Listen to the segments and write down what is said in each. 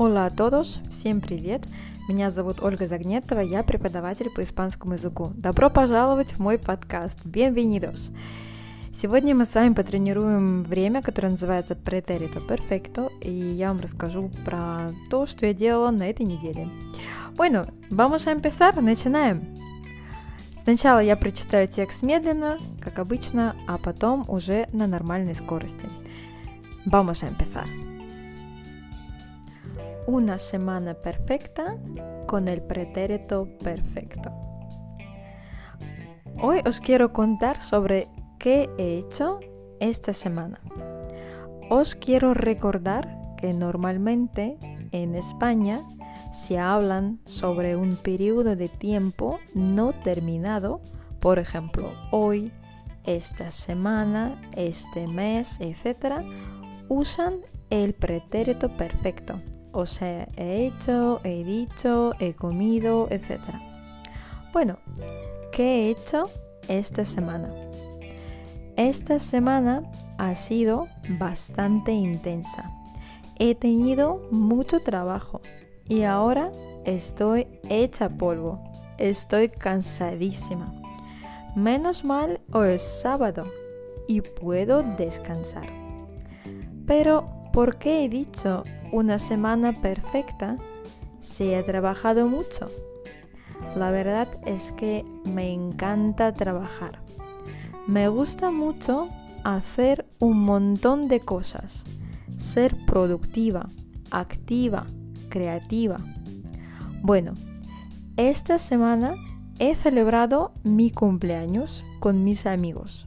Hola a todos, всем привет! Меня зовут Ольга Загнетова, я преподаватель по испанскому языку. Добро пожаловать в мой подкаст Bienvenidos! Сегодня мы с вами потренируем время, которое называется Pretérito Perfecto, и я вам расскажу про то, что я делала на этой неделе. Bueno, vamos a empezar, начинаем! Сначала я прочитаю текст медленно, как обычно, а потом уже на нормальной скорости. Vamos a empezar. Una semana perfecta con el pretérito perfecto. Hoy os quiero contar sobre qué he hecho esta semana. Os quiero recordar que normalmente en España se hablan sobre un periodo de tiempo no terminado, por ejemplo, hoy, esta semana, este mes, etc., usan el pretérito perfecto. O sea, he hecho, he dicho, he comido, etc. Bueno, ¿qué he hecho esta semana? Esta semana ha sido bastante intensa. He tenido mucho trabajo y ahora estoy hecha polvo. Estoy cansadísima. Menos mal hoy es sábado y puedo descansar. Pero, ¿por qué he dicho una semana perfecta si he trabajado mucho? La verdad es que me encanta trabajar. Me gusta mucho hacer un montón de cosas, ser productiva, activa, creativa. Bueno, esta semana he celebrado mi cumpleaños con mis amigos.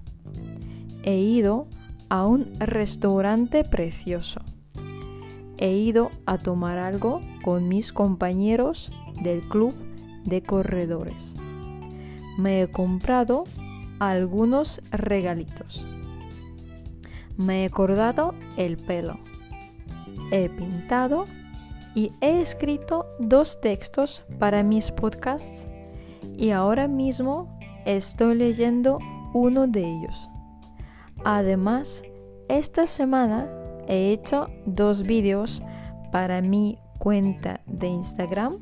He ido a un restaurante precioso. He ido a tomar algo con mis compañeros del club de corredores. Me he comprado algunos regalitos. Me he cortado el pelo. He pintado y he escrito dos textos para mis podcasts y ahora mismo estoy leyendo uno de ellos. Además, esta semana he hecho dos vídeos para mi cuenta de Instagram.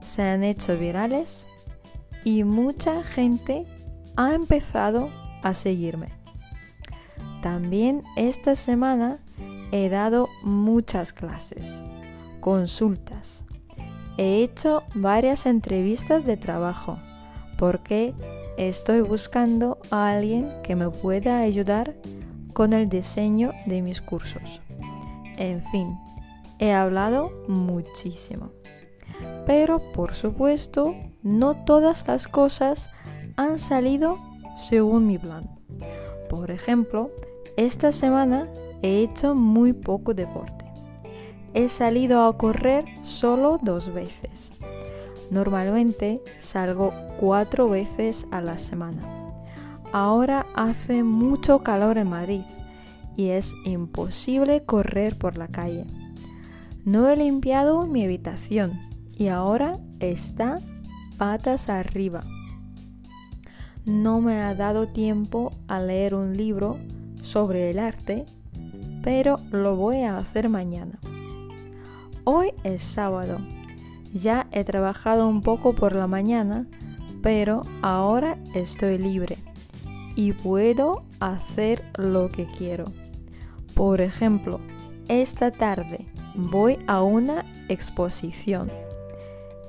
Se han hecho virales y mucha gente ha empezado a seguirme. También esta semana he dado muchas clases consultas. He hecho varias entrevistas de trabajo porque estoy buscando a alguien que me pueda ayudar con el diseño de mis cursos. En fin, he hablado muchísimo. Pero por supuesto, no todas las cosas han salido según mi plan. Por ejemplo, esta semana he hecho muy poco deporte he salido a correr solo dos veces. Normalmente salgo cuatro veces a la semana. Ahora hace mucho calor en Madrid y es imposible correr por la calle. No he limpiado mi habitación y ahora está patas arriba. No me ha dado tiempo a leer un libro sobre el arte, pero lo voy a hacer mañana. Hoy es sábado. Ya he trabajado un poco por la mañana, pero ahora estoy libre y puedo hacer lo que quiero. Por ejemplo, esta tarde voy a una exposición.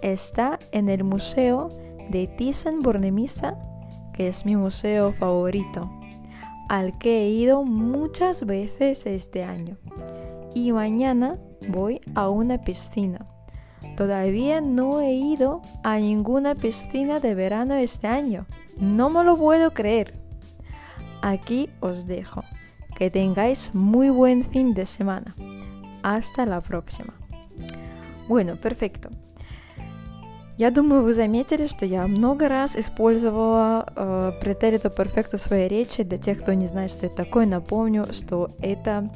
Está en el Museo de Thyssen-Bornemisza, que es mi museo favorito, al que he ido muchas veces este año. Y mañana voy a una piscina. Todavía no he ido a ninguna piscina de verano este año. No me lo puedo creer. Aquí os dejo. Que tengáis muy buen fin de semana. Hasta la próxima. Bueno, perfecto. Я думаю, вы заметили, что я много раз использовала э, претерито перфекто в своей речи. Для тех, кто не знает, что это такое, напомню, что это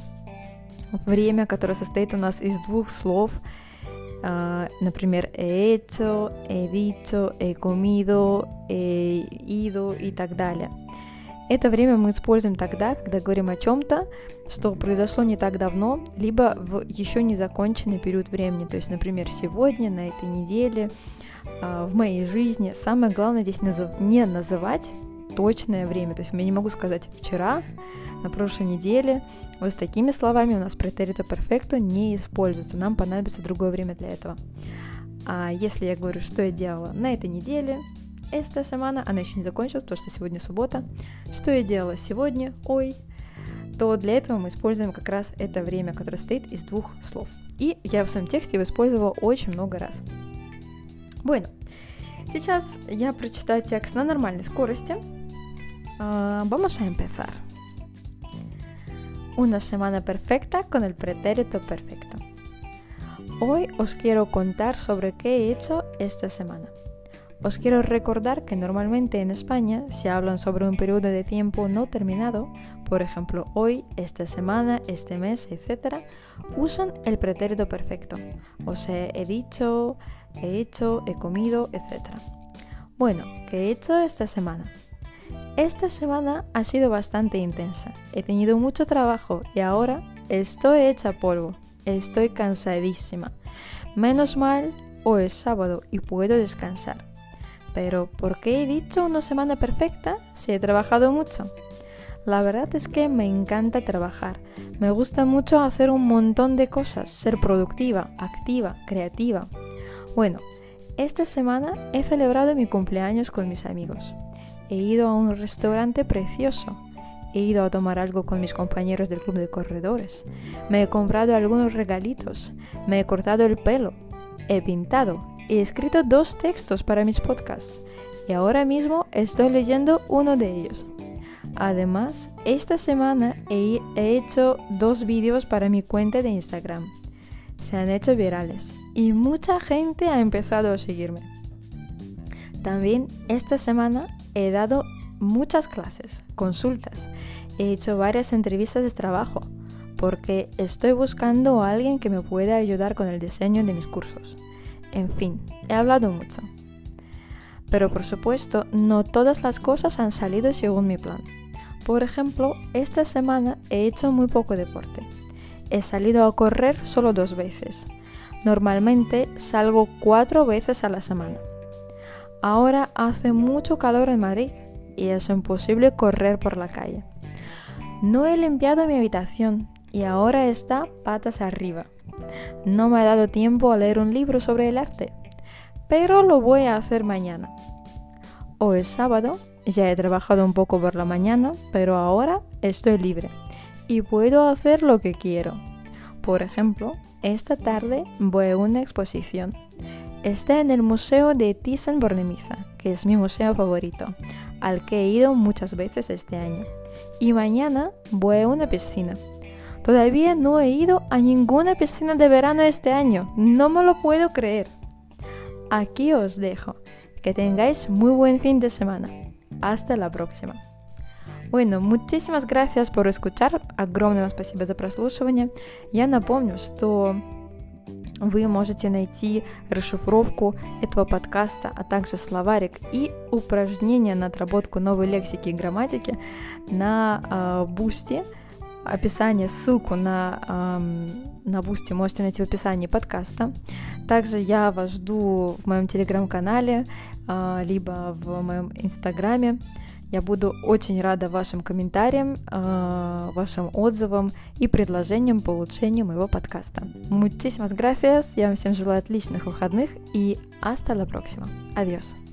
время, которое состоит у нас из двух слов, Например, he hecho, he dicho, he comido, he ido и так далее. Это время мы используем тогда, когда говорим о чем-то, что произошло не так давно, либо в еще не законченный период времени. То есть, например, сегодня, на этой неделе, а, в моей жизни. Самое главное здесь не называть точное время. То есть я не могу сказать вчера, на прошлой неделе. Вот с такими словами у нас претерито перфекто не используется. Нам понадобится другое время для этого. А если я говорю, что я делала на этой неделе, esta semana, она еще не закончилась, потому что сегодня суббота, что я делала сегодня, ой, то для этого мы используем как раз это время, которое состоит из двух слов. И я в своем тексте его использовала очень много раз. Bueno, сейчас я прочитаю текст на нормальной скорости. Uh, vamos a empezar. Una semana perfecta con el pretérito perfecto. Hoy os quiero contar sobre qué he hecho esta semana. Os quiero recordar que normalmente en España se hablan sobre un periodo de tiempo no terminado, por ejemplo hoy, esta semana, este mes, etc., usan el pretérito perfecto. O sea, he dicho, he hecho, he comido, etc. Bueno, ¿qué he hecho esta semana? Esta semana ha sido bastante intensa. He tenido mucho trabajo y ahora estoy hecha polvo. Estoy cansadísima. Menos mal, hoy es sábado y puedo descansar. Pero ¿por qué he dicho una semana perfecta si he trabajado mucho? La verdad es que me encanta trabajar. Me gusta mucho hacer un montón de cosas, ser productiva, activa, creativa. Bueno, esta semana he celebrado mi cumpleaños con mis amigos. He ido a un restaurante precioso. He ido a tomar algo con mis compañeros del club de corredores. Me he comprado algunos regalitos. Me he cortado el pelo. He pintado he escrito dos textos para mis podcasts y ahora mismo estoy leyendo uno de ellos. Además, esta semana he, hecho dos vídeos para mi cuenta de Instagram. Se han hecho virales y mucha gente ha empezado a seguirme. También esta semana he dado muchas clases, consultas, he hecho varias entrevistas de trabajo porque estoy buscando a alguien que me pueda ayudar con el diseño de mis cursos. En fin, he hablado mucho. Pero por supuesto, no todas las cosas han salido según mi plan. Por ejemplo, esta semana he hecho muy poco deporte. He salido a correr solo dos veces. Normalmente salgo cuatro veces a la semana. Ahora hace mucho calor en Madrid y es imposible correr por la calle. No he limpiado mi habitación y ahora está patas arriba. No me ha dado tiempo a leer un libro sobre el arte, pero lo voy a hacer mañana. Hoy es sábado, ya he trabajado un poco por la mañana, pero ahora estoy libre y puedo hacer lo que quiero. Por ejemplo, esta tarde voy a una exposición Está en el Museo de Thyssen-Bornemisza, que es mi museo favorito, al que he ido muchas veces este año. Y mañana voy a una piscina. Todavía no he ido a ninguna piscina de verano este año. No me lo puedo creer. Aquí os dejo. Que tengáis muy buen fin de semana. Hasta la próxima. Bueno, muchísimas gracias por escuchar. Огромное вам спасибо за прослушивание. Я напомню, что вы можете найти расшифровку этого подкаста, а также словарик и упражнения на отработку новой лексики и грамматики на Бусти. Uh, описание, ссылку на, эм, на Бусти можете найти в описании подкаста. Также я вас жду в моем телеграм-канале, э, либо в моем инстаграме. Я буду очень рада вашим комментариям, э, вашим отзывам и предложениям по улучшению моего подкаста. Muchísimas gracias. Я вам всем желаю отличных выходных и hasta la próxima. Adiós.